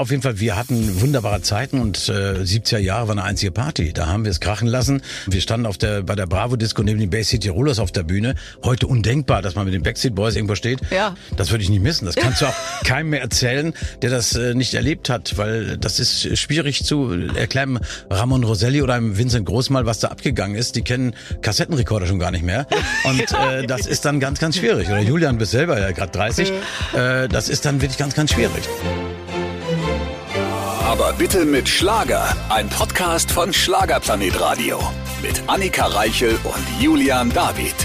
auf jeden Fall, wir hatten wunderbare Zeiten und äh, 70er Jahre war eine einzige Party. Da haben wir es krachen lassen. Wir standen auf der, bei der Bravo-Disco neben den Bay City Rollers auf der Bühne. Heute undenkbar, dass man mit den Backstreet Boys irgendwo steht. Ja. Das würde ich nicht missen. Das kannst du auch keinem mehr erzählen, der das äh, nicht erlebt hat, weil das ist schwierig zu erklären. Ramon Roselli oder einem Vincent Großmal, was da abgegangen ist. Die kennen Kassettenrekorder schon gar nicht mehr. Und äh, das ist dann ganz, ganz schwierig. Oder Julian, bist selber ja gerade 30. Äh, das ist dann wirklich ganz, ganz schwierig. Aber bitte mit Schlager. Ein Podcast von Schlagerplanet Radio. Mit Annika Reichel und Julian David.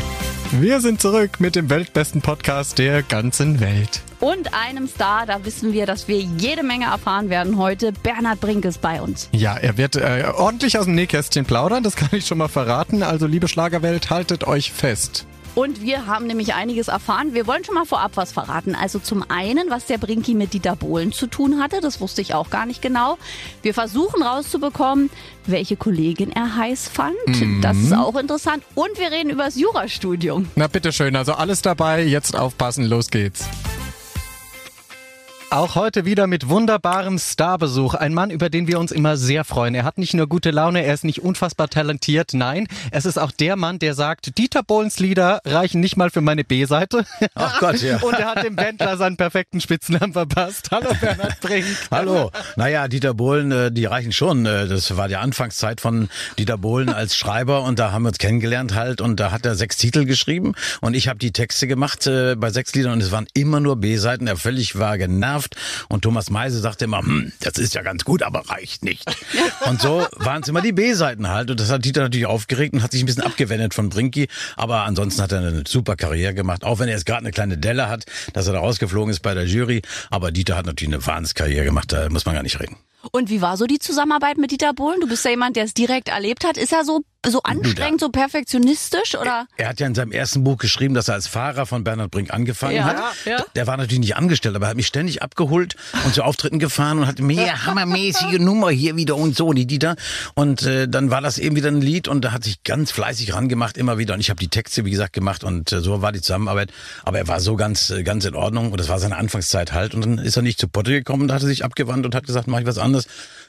Wir sind zurück mit dem weltbesten Podcast der ganzen Welt. Und einem Star, da wissen wir, dass wir jede Menge erfahren werden heute. Bernhard Brink ist bei uns. Ja, er wird äh, ordentlich aus dem Nähkästchen plaudern, das kann ich schon mal verraten. Also liebe Schlagerwelt, haltet euch fest. Und wir haben nämlich einiges erfahren. Wir wollen schon mal vorab was verraten. Also zum einen, was der Brinki mit Dieter Bohlen zu tun hatte. Das wusste ich auch gar nicht genau. Wir versuchen rauszubekommen, welche Kollegin er heiß fand. Das ist auch interessant. Und wir reden über das Jurastudium. Na bitteschön, also alles dabei, jetzt aufpassen, los geht's. Auch heute wieder mit wunderbarem Starbesuch. Ein Mann, über den wir uns immer sehr freuen. Er hat nicht nur gute Laune, er ist nicht unfassbar talentiert. Nein, es ist auch der Mann, der sagt, Dieter Bohlens Lieder reichen nicht mal für meine B-Seite. Ach Gott, ja. Und er hat dem Wendler seinen perfekten Spitznamen verpasst. Hallo Bernhard Brink. Hallo. Naja, Dieter Bohlen, äh, die reichen schon. Äh, Das war die Anfangszeit von Dieter Bohlen als Schreiber und da haben wir uns kennengelernt halt und da hat er sechs Titel geschrieben und ich habe die Texte gemacht äh, bei sechs Liedern und es waren immer nur B-Seiten. Er völlig war genervt. Und Thomas Meise sagte immer, hm, das ist ja ganz gut, aber reicht nicht. Und so waren es immer die B-Seiten halt. Und das hat Dieter natürlich aufgeregt und hat sich ein bisschen abgewendet von Brinki, aber ansonsten hat er eine super Karriere gemacht, auch wenn er jetzt gerade eine kleine Delle hat, dass er da rausgeflogen ist bei der Jury, aber Dieter hat natürlich eine Wahnsinnskarriere gemacht, da muss man gar nicht reden. Und wie war so die Zusammenarbeit mit Dieter Bohlen? Du bist ja jemand, der es direkt erlebt hat. Ist er so, so anstrengend, so perfektionistisch oder? Er hat ja in seinem ersten Buch geschrieben, dass er als Fahrer von Bernhard Brink angefangen Ja, hat. ja. Der war natürlich nicht angestellt, aber er hat mich ständig abgeholt und zu Auftritten gefahren und hat mehr hammermäßige Nummer hier wieder und so, die Dieter. Und äh, dann war das eben wieder ein Lied und da hat sich ganz fleißig rangemacht, immer wieder. Und ich habe die Texte, wie gesagt, gemacht und äh, so war die Zusammenarbeit. Aber er war so ganz, äh, ganz in Ordnung und das war seine Anfangszeit halt. Und dann ist er nicht zu Potte gekommen, da hat er sich abgewandt und hat gesagt, mach ich was anderes.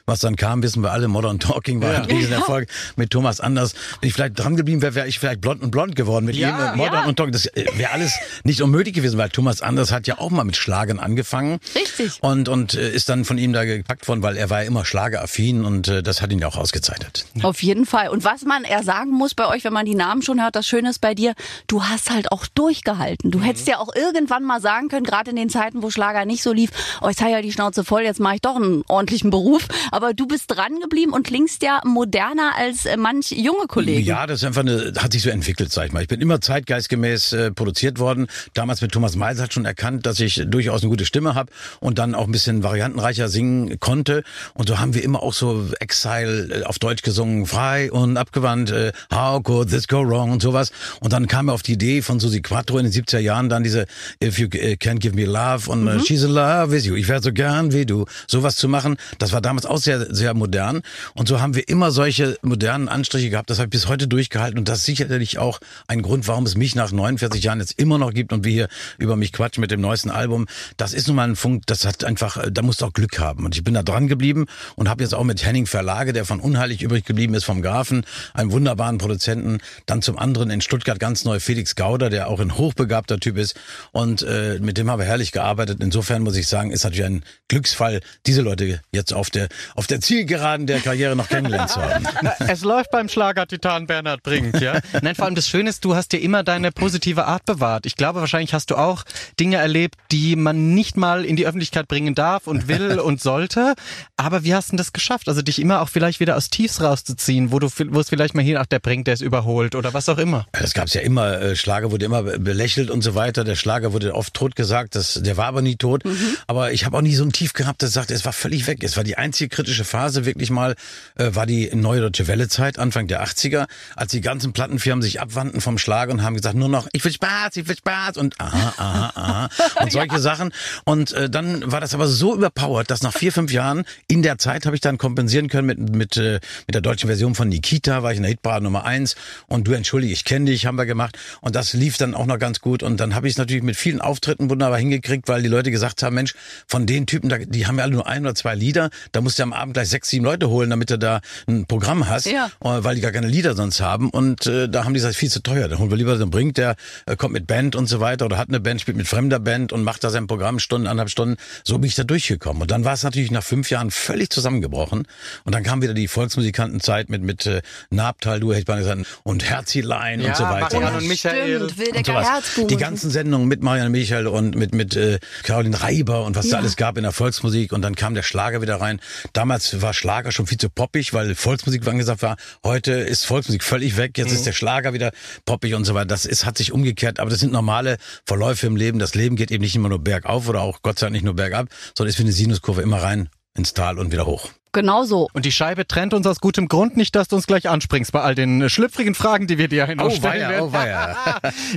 Was dann kam, wissen wir alle, Modern Talking war ein Riesenerfolg mit Thomas Anders. Wenn ich vielleicht dran geblieben wäre, wäre ich vielleicht blond und blond geworden mit Ja, ihm. und Modern ja. und Talking. Das äh, wäre alles nicht unmöglich gewesen, weil Thomas Anders hat ja auch mal mit Schlagern angefangen. Richtig. Und, und äh, ist dann von ihm da gepackt worden, weil er war ja immer schlageraffin und äh, das hat ihn ja auch ausgezeichnet. Auf jeden Fall. Und was man eher sagen muss bei euch, wenn man die Namen schon hört, das Schöne ist bei dir, du hast halt auch durchgehalten. Du hättest ja auch irgendwann mal sagen können, gerade in den Zeiten, wo Schlager nicht so lief, oh, jetzt habe ich ja die Schnauze voll, jetzt mache ich doch einen ordentlichen Beruf. Aber du bist dran geblieben und klingst ja moderner als äh, manch junge Kollegen. Ja, das ist einfach eine, hat sich so entwickelt, sag ich mal. Ich bin immer zeitgeistgemäß äh, produziert worden. Damals mit Thomas Meiser hat schon erkannt, dass ich durchaus eine gute Stimme habe und dann auch ein bisschen variantenreicher singen konnte. Und so haben wir immer auch so Exile äh, auf Deutsch gesungen, frei und abgewandt, äh, How could this go wrong und sowas. Und dann kam er auf die Idee von Susi Quattro in den 70er Jahren dann diese If you äh, can't give me love und äh, She's in love with you. Ich wäre so gern wie du. Sowas zu machen, das war damals auch sehr, sehr modern. Und so haben wir immer solche modernen Anstriche gehabt. Das habe ich bis heute durchgehalten. Und das ist sicherlich auch ein Grund, warum es mich nach 49 Jahren jetzt immer noch gibt und wir hier über mich quatschen mit dem neuesten Album. Das ist nun mal ein Funk, das hat einfach, äh, da musst du auch Glück haben. Und ich bin da dran geblieben und habe jetzt auch mit Henning Verlage, der von Unheilig übrig geblieben ist, vom Grafen, einem wunderbaren Produzenten, dann zum anderen in Stuttgart ganz neu Felix Gauder, der auch ein hochbegabter Typ ist. Und äh, mit dem haben wir herrlich gearbeitet. Insofern muss ich sagen, ist natürlich ein Glücksfall, diese Leute jetzt auf der, auf der Zielgeraden der Karriere noch kennengelernt zu haben. Es läuft beim Schlagertitan Bernhard Brink, ja? Nein, vor allem das Schöne ist, du hast dir immer deine positive Art bewahrt. Ich glaube, wahrscheinlich hast du auch Dinge erlebt, die man nicht mal in die Öffentlichkeit bringen darf und will und sollte. Aber wie hast du denn das geschafft? Also dich immer auch vielleicht wieder aus Tiefs rauszuziehen, wo du, wo es vielleicht mal hier, ach, der Brink, der ist überholt oder was auch immer. Das gab's ja immer. Äh, Schlager wurde immer belächelt und so weiter. Der Schlager wurde oft tot gesagt. Das, der war aber nie tot. Aber ich habe auch nie so ein Tief gehabt, das sagte, es war völlig weg. Es war die einzige kritische Phase wirklich mal, äh, war die neue Deutsche Welle-Zeit, Anfang der der 80er, als die ganzen Plattenfirmen sich abwandten vom Schlager und haben gesagt, nur noch, ich will Spaß, ich will Spaß und aha, aha, aha und solche ja. Sachen. Und äh, dann war das aber so überpowered, dass nach vier, fünf Jahren in der Zeit habe ich dann kompensieren können mit, mit, äh, mit der deutschen Version von Nikita, war ich in der Hitparade Nummer eins und du entschuldige, ich kenne dich, haben wir gemacht und das lief dann auch noch ganz gut und dann habe ich es natürlich mit vielen Auftritten wunderbar hingekriegt, weil die Leute gesagt haben, Mensch, von den Typen, die haben ja alle nur ein oder zwei Lieder, da musst du am Abend gleich sechs, sieben Leute holen, damit du da ein Programm hast, ja. Äh, weil die gar keine Lieder sonst haben und äh, da haben die gesagt, viel zu teuer, dann holen wir lieber so einen Brink, der äh, kommt mit Band und so weiter oder hat eine Band, spielt mit fremder Band und macht da sein Programm Stunden, anderthalb Stunden, so bin ich da durchgekommen und dann war es natürlich nach fünf Jahren völlig zusammengebrochen und dann kam wieder die Volksmusikantenzeit mit mit äh, Nabtal, du hätte man gesagt und Herzilein ja, und so weiter. Marianne und Michael. Stimmt, und sowas. Die ganzen Sendungen mit Marianne Michael und mit mit äh, Caroline Reiber und was ja. da alles gab in der Volksmusik und dann kam der Schlager wieder rein. Damals war Schlager schon viel zu poppig, weil Volksmusik angesagt war. Heute ist Volksmusik völlig weg. Jetzt mhm. ist der Schlager wieder poppig und so weiter. Das ist hat sich umgekehrt, aber das sind normale Verläufe im Leben. Das Leben geht eben nicht immer nur bergauf oder auch Gott sei Dank nicht nur bergab, sondern ist wie eine Sinuskurve immer rein ins Tal und wieder hoch. Genau so. Und die Scheibe trennt uns aus gutem Grund nicht, dass du uns gleich anspringst bei all den schlüpfrigen Fragen, die wir dir hin oh, stellen weia, werden. Oh, weia.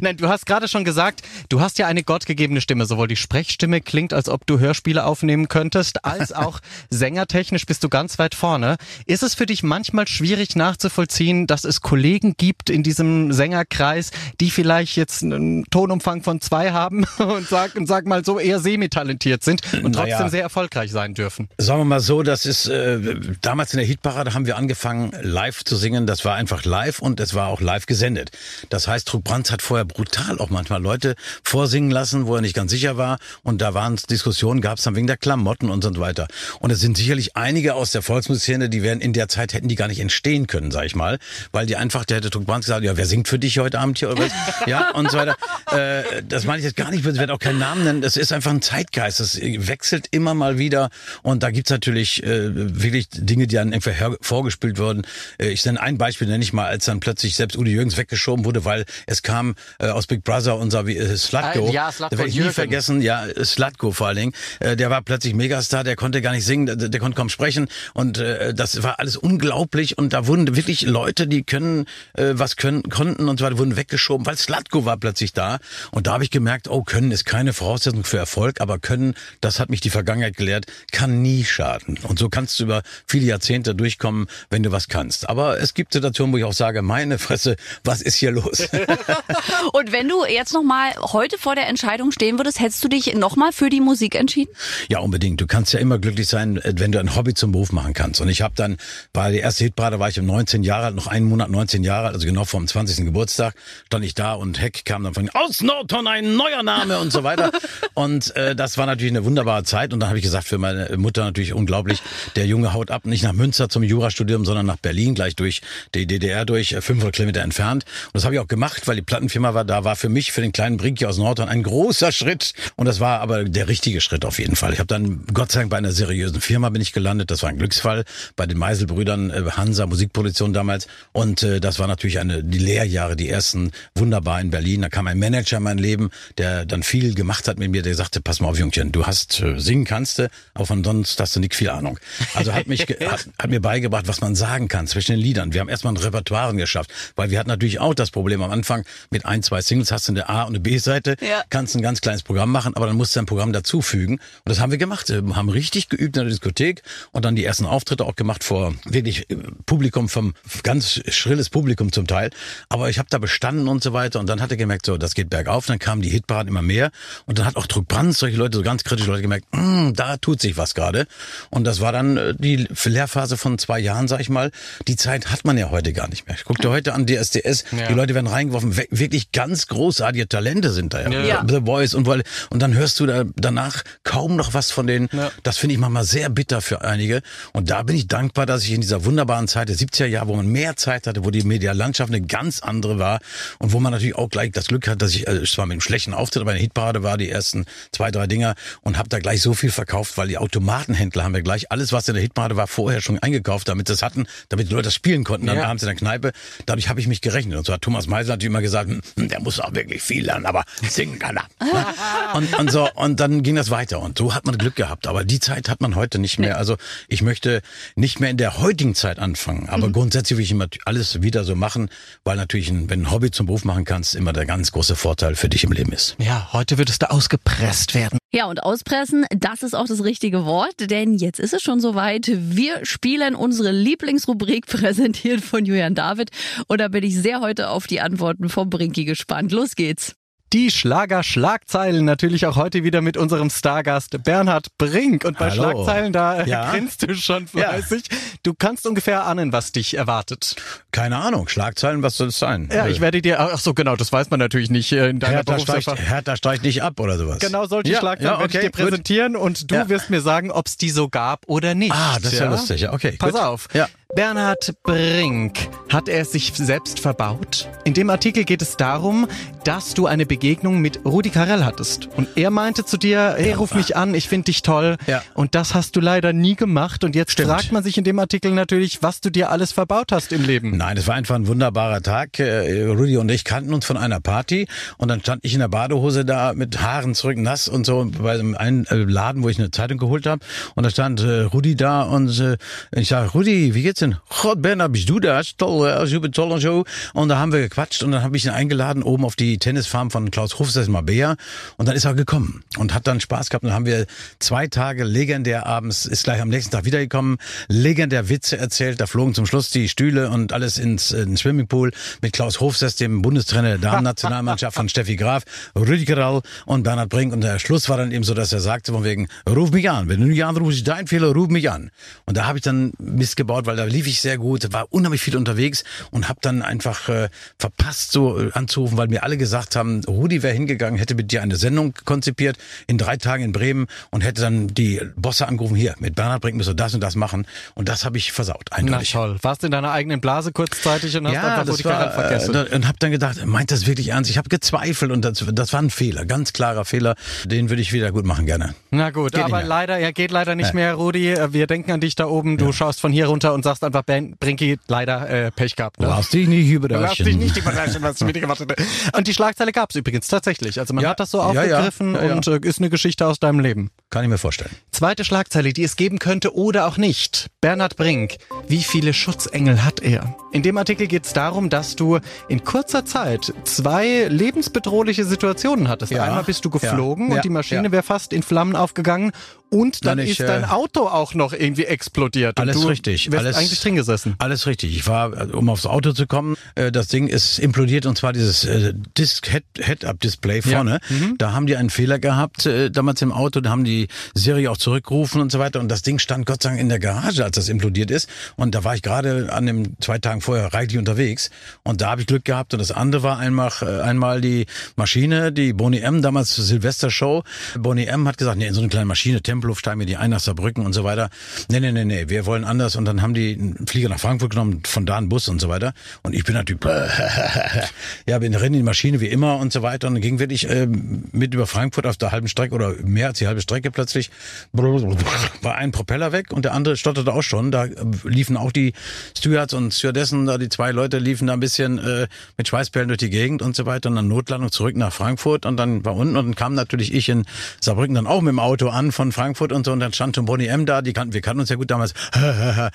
Nein, du hast gerade schon gesagt, du hast ja eine gottgegebene Stimme. Sowohl die Sprechstimme klingt, als ob du Hörspiele aufnehmen könntest, als auch sängertechnisch bist du ganz weit vorne. Ist es für dich manchmal schwierig nachzuvollziehen, dass es Kollegen gibt in diesem Sängerkreis, die vielleicht jetzt einen Tonumfang von zwei haben und sag, und sag mal so eher semi-talentiert sind und trotzdem naja. sehr erfolgreich sein dürfen? Sagen wir mal so, das ist äh, äh, damals in der Hitparade haben wir angefangen, live zu singen. Das war einfach live und es war auch live gesendet. Das heißt, Trug Brands hat vorher brutal auch manchmal Leute vorsingen lassen, wo er nicht ganz sicher war. Und da waren Diskussionen, gab es dann wegen der Klamotten und so weiter. Und es sind sicherlich einige aus der Volksmusikszene, die wären in der Zeit hätten die gar nicht entstehen können, sag ich mal, weil die einfach, der hätte Trug Brands gesagt, ja, wer singt für dich heute Abend hier oder was? ja, und so weiter. Äh, das meine ich jetzt gar nicht, ich werde auch keinen Namen nennen. Das ist einfach ein Zeitgeist. Das wechselt immer mal wieder. Und da gibt's natürlich äh, wirklich Dinge, die dann irgendwie vorgespielt wurden. Äh, ich nenne ein Beispiel, nenne ich mal, als dann plötzlich selbst Udi Jürgens weggeschoben wurde, weil es kam äh, aus Big Brother unser äh, Slutko. Ja, Slutko. werde ich nie vergessen. Ja, Slutko vor allen Dingen. Äh, der war plötzlich Megastar, der konnte gar nicht singen, der, der konnte kaum sprechen und äh, das war alles unglaublich und da wurden wirklich Leute, die können, äh, was können, konnten und so weiter, wurden weggeschoben, weil Slutko war plötzlich da und da habe ich gemerkt, oh, können ist keine Voraussetzung für Erfolg, aber können, das hat mich die Vergangenheit gelehrt, kann nie schaden. Und so kannst du über viele Jahrzehnte durchkommen, wenn du was kannst. Aber es gibt Situationen, wo ich auch sage, meine Fresse, was ist hier los? Und wenn du jetzt noch mal heute vor der Entscheidung stehen würdest, hättest du dich noch mal für die Musik entschieden? Ja, unbedingt. Du kannst ja immer glücklich sein, wenn du ein Hobby zum Beruf machen kannst. Und ich habe dann, war die erste Hitparade, war ich um 19 Jahre alt, noch einen Monat 19 Jahre alt, also genau vor dem 20. Geburtstag, stand ich da und Heck kam dann von aus Norton ein neuer Name und so weiter. und äh, das war natürlich eine wunderbare Zeit. Und dann habe ich gesagt, für meine Mutter natürlich unglaublich, der Junge haut ab, nicht nach Münster zum Jurastudium, sondern nach Berlin, gleich durch die DDR durch, 500 äh, Kilometer entfernt. Und das habe ich auch gemacht, weil die Plattenfirma war da, war für mich, für den kleinen Brinki aus Nordhorn ein großer Schritt. Und das war aber der richtige Schritt auf jeden Fall. Ich habe dann, Gott sei Dank, bei einer seriösen Firma bin ich gelandet. Das war ein Glücksfall. Bei den Meiselbrüdern, äh, Hansa Musikproduktion damals. Und äh, das war natürlich eine, die Lehrjahre, die ersten wunderbar in Berlin. Da kam ein Manager in mein Leben, der dann viel gemacht hat mit mir, der sagte, pass mal auf, Jungchen, du hast, äh, singen kannst du, aber von sonst hast du nicht viel Ahnung. Also hat mich, hat, hat mir beigebracht, was man sagen kann zwischen den Liedern. Wir haben erstmal ein Repertoire geschafft, weil wir hatten natürlich auch das Problem am Anfang mit ein, zwei Singles hast du eine A- und eine B-Seite, ja. kannst ein ganz kleines Programm machen, aber dann musst du ein Programm dazufügen. Und das haben wir gemacht. Wir haben richtig geübt in der Diskothek und dann die ersten Auftritte auch gemacht vor wirklich äh, Publikum vom ganz schrilles Publikum zum Teil. Aber ich habe da bestanden und so weiter und dann hat er gemerkt, so, das geht bergauf. Dann kamen die Hitparaden immer mehr und dann hat auch Druck Brands, solche Leute, so ganz kritische Leute gemerkt, mm, da tut sich was gerade. Und das war dann äh, die Lehrphase von zwei Jahren, sag ich mal. Die Zeit hat man ja heute gar nicht mehr. Ich guck dir heute an DSDS, ja. die Leute werden reingeworfen, wirklich ganz großartige Talente sind da ja. ja. The Voice und und dann hörst du da danach kaum noch was von denen. Ja. Das finde ich manchmal sehr bitter für einige. Und da bin ich dankbar, dass ich in dieser wunderbaren Zeit der 70er Jahre, wo man mehr Zeit hatte, wo die Medialandschaft eine ganz andere war und wo man natürlich auch gleich das Glück hat, dass ich äh, zwar mit einem schlechten Auftritt, aber eine Hitparade war, die ersten zwei, drei Dinger und habe da gleich so viel verkauft, weil die Automatenhändler haben ja gleich alles, was in Schlagerzeile Hitparade war vorher schon eingekauft, damit sie es hatten, damit die Leute das spielen konnten, dann Ja. abends in der Kneipe. Dadurch habe ich mich gerechnet. Und so hat Thomas Meiser natürlich immer gesagt, hm, der muss auch wirklich viel lernen, aber singen kann er. und, und so, und dann ging das weiter. Und so hat man Glück gehabt. Aber die Zeit hat man heute nicht mehr. Also ich möchte nicht mehr in der heutigen Zeit anfangen. Aber grundsätzlich will ich immer alles wieder so machen, weil natürlich, ein, wenn ein Hobby zum Beruf machen kannst, immer der ganz große Vorteil für dich im Leben ist. Ja, heute würdest du ausgepresst werden. Ja, und auspressen, das ist auch das richtige Wort, denn jetzt ist es schon soweit. Wir spielen unsere Lieblingsrubrik, präsentiert von Julian David. Und da bin ich sehr heute auf die Antworten vom Brinki gespannt. Los geht's. Die Schlager-Schlagzeilen natürlich auch heute wieder mit unserem Stargast Bernhard Brink. Und bei Hallo. Schlagzeilen, da äh, Ja. grinst du schon Ja. fleißig. Du kannst ungefähr ahnen, was dich erwartet. Keine Ahnung, Schlagzeilen, was soll es sein? Ja, ich werde dir, ach so genau, das weiß man natürlich nicht äh, in deiner Hertha steigt. Hertha steigt nicht ab oder sowas. Genau solche ja, Schlagzeilen ja, werde ich okay, dir präsentieren und du Ja. wirst mir sagen, ob es die so gab oder nicht. Ah, das ist ja, lustig. Ja, okay. Pass gut. auf. Ja. Bernhard Brink, hat er sich selbst verbaut? In dem Artikel geht es darum, dass du eine Begegnung mit Rudi Carell hattest. Und er meinte zu dir, hey, ruf mich an, ich finde dich toll. Ja. Und das hast du leider nie gemacht. Und jetzt Stimmt. fragt man sich in dem Artikel natürlich, was du dir alles verbaut hast im Leben. Nein, es war einfach ein wunderbarer Tag. Äh, Rudi und ich kannten uns von einer Party und dann stand ich in der Badehose da mit Haaren zurück nass und so bei einem äh, Laden, wo ich eine Zeitung geholt habe und da stand äh, Rudi da und ich sage, Rudi, wie geht's denn? Gott, Bernhard, bist du das? Toll, äh, super toll und so. Und da haben wir gequatscht und dann habe ich ihn eingeladen oben auf die Tennisfarm von Klaus Hofstad in Mabea und dann ist er gekommen und hat dann Spaß gehabt und dann haben wir zwei Tage legendär abends, ist gleich am nächsten Tag wiedergekommen, legendär Witze erzählt, da flogen zum Schluss die Stühle und alles ins, äh, ins Swimmingpool mit Klaus Hofstad, dem Bundestrainer der Damen-Nationalmannschaft von Steffi Graf, Rüdiger Rall und Bernhard Brink und der Schluss war dann eben so, dass er sagte von wegen, ruf mich an, wenn du nicht anrufst, dein Fehler, ruf mich an. Und da habe ich dann Mist gebaut, weil da lief ich sehr gut, war unheimlich viel unterwegs und habe dann einfach äh, verpasst, so äh, anzurufen, weil mir alle gesagt haben, Rudi wäre hingegangen, hätte mit dir eine Sendung konzipiert in drei Tagen in Bremen und hätte dann die Bosse angerufen, hier, mit Bernhard Brink müsst ihr das und das machen. Und das habe ich versaut, Na eindeutig. toll. Warst in deiner eigenen Blase kurzzeitig und hast Ja, einfach das Carell war, vergessen. äh, und habe dann gedacht, meint das wirklich ernst? Ich habe gezweifelt und das, das war ein Fehler, ganz klarer Fehler. Den würde ich wieder gut machen gerne. Na gut, Geht aber leider, er geht leider nicht Nee. mehr, Rudi. Äh, Wir denken an dich da oben. Du schaust von hier runter und sagst einfach, ben, Brinki, leider äh, Pech gehabt. Ne? Lass dich nicht Lass überraschen. dich nicht überraschen, was ich mir gewartet habe. Und die Schlagzeile gab's übrigens tatsächlich. Also man Ja. hat das so Ja, aufgegriffen ja. und äh, ist eine Geschichte aus deinem Leben. Kann ich mir vorstellen. Zweite Schlagzeile, die es geben könnte oder auch nicht. Bernhard Brink. Wie viele Schutzengel hat er? In dem Artikel geht es darum, dass du in kurzer Zeit zwei lebensbedrohliche Situationen hattest. Ja. Einmal bist du Ja. geflogen Ja. und die Maschine Ja. wäre fast in Flammen aufgegangen und dann Dann ich, ist dein äh, Auto auch noch irgendwie explodiert. Alles und du richtig. Wärst Alles eigentlich drin gesessen. Alles richtig. Ich war, äh, um aufs Auto zu kommen, äh, das Ding ist implodiert und zwar dieses äh, Head- Head-Up-Display Ja. vorne. Mhm. Da haben die einen Fehler gehabt damals im Auto, da haben die Serie auch zurückgerufen und so weiter. Und das Ding stand Gott sei Dank in der Garage, als das implodiert ist. Und da war ich gerade an dem zwei Tagen vorher reichlich unterwegs. Und da habe ich Glück gehabt. Und das andere war einmal äh, einmal die Maschine, die Boni M damals zur Silvester-Show. Boni M hat gesagt, nee, in so eine kleine Maschine, Tempelhof steigen wir die ein nach Saarbrücken und so weiter. Nee, nee, nee, nee, wir wollen anders. Und dann haben die einen Flieger nach Frankfurt genommen, von da einen Bus und so weiter. Und ich bin natürlich ja, bin drin in die Maschine wie immer und so weiter. Und dann ging wirklich ähm, mit über Frankfurt auf der halben Strecke oder mehr als die halbe Strecke plötzlich war ein Propeller weg und der andere stotterte auch schon. Da äh, liefen auch die Stewards und Stewardessen, da die zwei Leute liefen da ein bisschen äh, mit Schweißperlen durch die Gegend und so weiter und dann Notlandung zurück nach Frankfurt und dann war unten und dann kam natürlich ich in Saarbrücken dann auch mit dem Auto an von Frankfurt und so und dann stand schon Bonnie M da, die kannten, wir kannten uns ja gut damals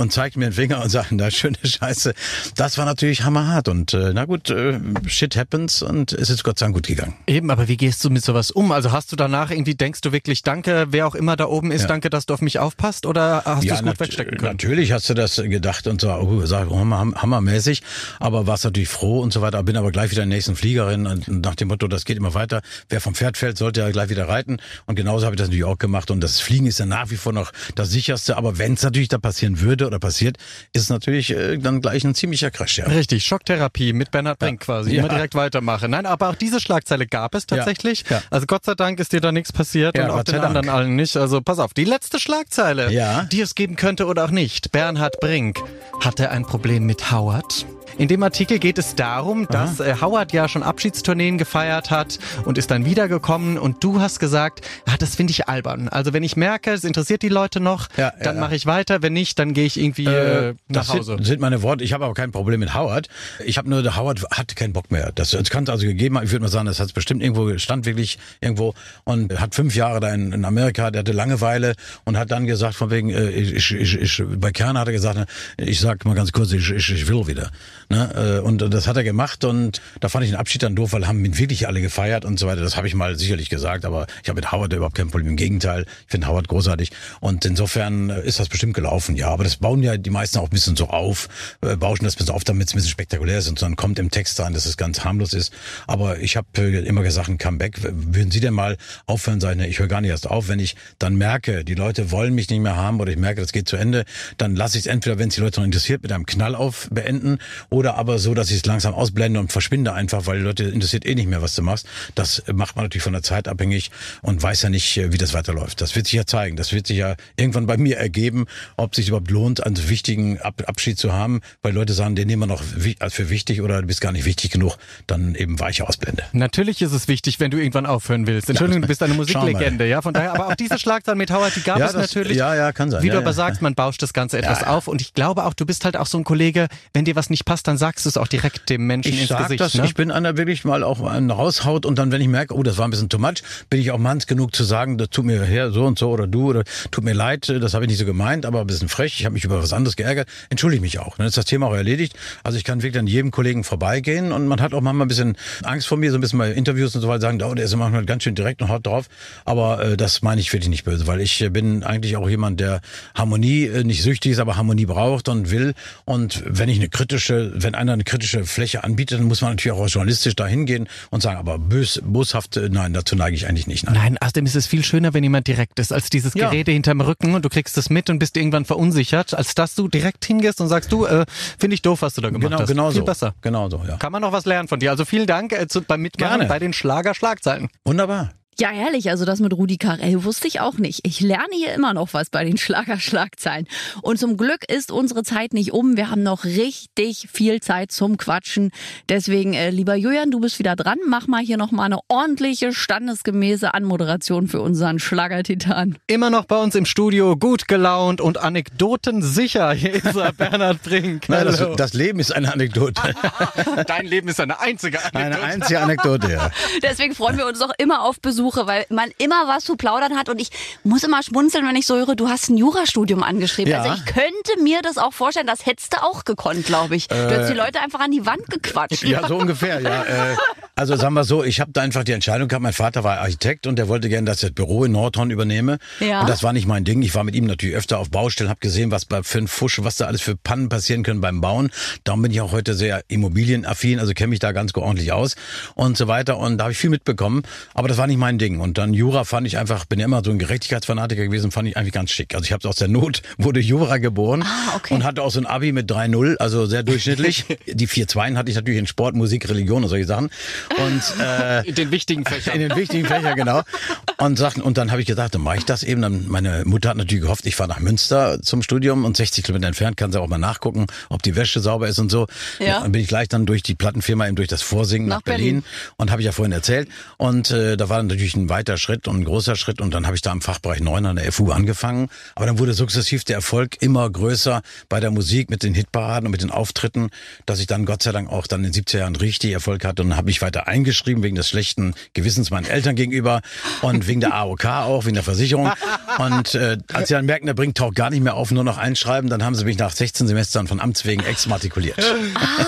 und zeigten mir den Finger und sagten, da schöne Scheiße. Das war natürlich hammerhart und äh, na gut, äh, shit happens und es ist Gott sei Dank gut gegangen. Eben, aber wie gehst du mit sowas um? Also hast du danach irgendwie, denkst du wirklich, danke, wer auch immer da oben ist, Ja. danke, dass du auf mich aufpasst oder hast du es gut wegstecken können? Natürlich hast du das gedacht und so, oh, sag, hammer, hammermäßig, aber warst natürlich froh und so weiter, bin aber gleich wieder in den nächsten Fliegerin und nach dem Motto, das geht immer weiter. Wer vom Pferd fällt, sollte ja gleich wieder reiten und genauso habe ich das natürlich auch gemacht und das Fliegen ist ja nach wie vor noch das sicherste, aber wenn es natürlich da passieren würde oder passiert, ist es natürlich äh, dann gleich ein ziemlicher Crash, ja. Richtig, Schocktherapie mit Bernhard Brink quasi. Ja. Immer direkt weitermachen. Nein, aber auch diese Schlagzeile gab es tatsächlich. Ja. Also Gott sei Dank ist dir da nichts passiert Ja, und auch Gott den Dank. anderen allen nicht. Also pass auf, die letzte Schlagzeile, Ja. die es geben könnte oder auch nicht. Bernhard Brink hatte ein Problem mit Howard. In dem Artikel geht es darum, dass äh, Howard ja schon Abschiedstourneen gefeiert hat und ist dann wiedergekommen und du hast gesagt, ah, das finde ich albern. Also wenn ich merke, es interessiert die Leute noch, Ja, dann ja. mache ich weiter. Wenn nicht, dann gehe ich irgendwie äh, nach das Hause. Sind, sind meine Worte. Ich habe aber kein Problem mit Howard. Ich habe nur, der Howard hat keinen Bock mehr. Das, das kann es also gegeben haben. Ich würde mal sagen, das hat bestimmt irgendwo, stand wirklich irgendwo und hat fünf Jahre da in, in Amerika, der hatte Langeweile und hat dann gesagt, von wegen, äh, ich, ich, ich, bei Kern hat er gesagt, ne, ich sag mal ganz kurz, ich, ich, ich will wieder. Ne? Äh, Und das hat er gemacht und da fand ich den Abschied dann doof, weil haben ihn wirklich alle gefeiert und so weiter. Das habe ich mal sicherlich gesagt, aber ich habe mit Howard überhaupt kein Problem. Im Gegenteil, ich finde Howard großartig und insofern äh, ist das bestimmt gelaufen, ja. Aber das bauen ja die meisten auch ein bisschen so auf, äh, bauschen das ein bisschen auf, damit es ein bisschen spektakulär ist und dann kommt im Text rein, dass es ganz harmlos ist. Aber ich habe äh, immer gesagt, ein Comeback. Würden Sie denn mal aufhören, sagen, ich höre gar nicht erst auf, wenn ich dann merke, die Leute wollen mich nicht mehr haben oder ich merke, das geht zu Ende, dann lasse ich es entweder, wenn es die Leute noch interessiert, mit einem Knall auf beenden oder aber so, dass ich es langsam ausblende und verschwinde einfach, weil die Leute interessiert eh nicht mehr, was du machst. Das macht man natürlich von der Zeit abhängig und weiß ja nicht, äh, wie das weiterläuft. Das wird sich ja zeigen. Das wird sich ja irgendwann bei mir ergeben, ob es sich überhaupt lohnt, einen wichtigen Ab Abschied zu haben, weil Leute sagen, den nehmen wir noch für wichtig oder du bist gar nicht wichtig genug, dann eben weiche ausblende. Natürlich ist es wichtig, wenn du irgendwann aufhören willst. Entschuldigung, du bist eine. Musiklegende, ja, von daher. Aber auch diese Schlagzeilen mit Howard, die gab Ja, es das- natürlich. ja, ja, kann sein. Wie Ja, du aber sagst, man bauscht das Ganze etwas auf. Und ich glaube auch, du bist halt auch so ein Kollege, wenn dir was nicht passt, dann sagst du es auch direkt dem Menschen Ich ins sag Gesicht. das, ne? ich bin einer wirklich mal auch einen raushaut und dann, wenn ich merke, oh, das war ein bisschen too much, bin ich auch manns genug zu sagen, das tut mir her so und so oder du oder tut mir leid, das habe ich nicht so gemeint, aber ein bisschen frech, ich habe mich über was anderes geärgert, entschuldige mich auch. Dann ist das Thema auch erledigt. Also ich kann wirklich an jedem Kollegen vorbeigehen und man hat auch manchmal ein bisschen Angst vor mir, so ein bisschen bei Interviews und so weiter sagen, oh, der ist manchmal ganz schön direkt und haut drauf, aber äh, das meine ich wirklich nicht böse, weil ich äh, bin eigentlich auch jemand, der Harmonie äh, nicht süchtig ist, aber Harmonie braucht und will und wenn ich eine kritische, wenn einer eine kritische Fläche anbietet, dann muss man natürlich auch journalistisch da hingehen und sagen, aber bös, boshaft, äh, nein, dazu neige ich eigentlich nicht. Nein. Nein, außerdem ist es viel schöner, wenn jemand direkt ist, als dieses Ja. Gerede hinterm Rücken und du kriegst es mit und bist irgendwann verunsichert, als dass du direkt hingehst und sagst, du, äh, finde ich doof, was du da gemacht Genau, hast. genau viel so. besser. Genau so, ja. Kann man noch was lernen von dir. Also vielen Dank äh, zu, beim Mitmachen Gerne. bei den Schlager-Schlagzeilen. Wunderbar. Ja, herrlich. Also das mit Rudi Carell wusste ich auch nicht. Ich lerne hier immer noch was bei den Schlagerschlagzeilen. Und zum Glück ist unsere Zeit nicht um. Wir haben noch richtig viel Zeit zum Quatschen. Deswegen, äh, lieber Julian, du bist wieder dran. Mach mal hier noch mal eine ordentliche, standesgemäße Anmoderation für unseren Schlagertitan. Immer noch bei uns im Studio, gut gelaunt und Anekdoten sicher. Hier ist er, Bernhard Brink. Nein, das, Hallo. das Leben ist eine Anekdote. Dein Leben ist eine einzige Anekdote. Eine einzige Anekdote, ja. Deswegen freuen wir uns auch immer auf Besuche, weil man immer was zu plaudern hat. Und ich muss immer schmunzeln, wenn ich so höre, du hast ein Jurastudium angeschrieben. Ja. Also ich könnte mir das auch vorstellen, das hättest du auch gekonnt, glaube ich. Du hättest die Leute einfach an die Wand gequatscht. Äh. Ja, so ungefähr, ja. Äh, also sagen wir so, ich habe da einfach die Entscheidung gehabt, mein Vater war Architekt und der wollte gerne, dass ich das Büro in Nordhorn übernehme. Ja. Und das war nicht mein Ding. Ich war mit ihm natürlich öfter auf Baustellen, habe gesehen, was bei für ein Fusch, was da alles für Pannen passieren können beim Bauen. Darum bin ich auch heute sehr immobilienaffin, also kenne mich da ganz ordentlich aus und so weiter. Und da habe ich viel mitbekommen, aber das war nicht mein Ding. Und dann Jura fand ich einfach, bin ja immer so ein Gerechtigkeitsfanatiker gewesen, fand ich eigentlich ganz schick. Also ich habe aus der Not, wurde Jura geboren Ah, okay. und hatte auch so ein Abi mit 3-0, also sehr durchschnittlich. Die 4-2 hatte ich natürlich in Sport, Musik, Religion und solche Sachen. Und äh, In den wichtigen Fächern. in den wichtigen Fächern, genau. Und sagten, und dann habe ich gedacht, dann mache ich das eben. Dann meine Mutter hat natürlich gehofft, ich fahre nach Münster zum Studium und 60 Kilometer entfernt kann sie auch mal nachgucken, ob die Wäsche sauber ist und so. Ja. Dann bin ich gleich dann durch die Plattenfirma eben durch das Vorsingen nach, Nach Berlin. Berlin. und habe ich ja vorhin erzählt. Und äh, da war dann natürlich ein weiter Schritt und ein großer Schritt und dann habe ich da im Fachbereich 9 an der FU angefangen. Aber dann wurde sukzessiv der Erfolg immer größer bei der Musik mit den Hitparaden und mit den Auftritten, dass ich dann Gott sei Dank auch dann in den 70er Jahren richtig Erfolg hatte und habe mich weiter eingeschrieben wegen des schlechten Gewissens meinen Eltern gegenüber und wegen der AOK auch, wegen der Versicherung. Und äh, als sie dann merken, der bringt taucht gar nicht mehr auf, nur noch einschreiben, dann haben sie mich nach 16 Semestern von Amts wegen exmatrikuliert.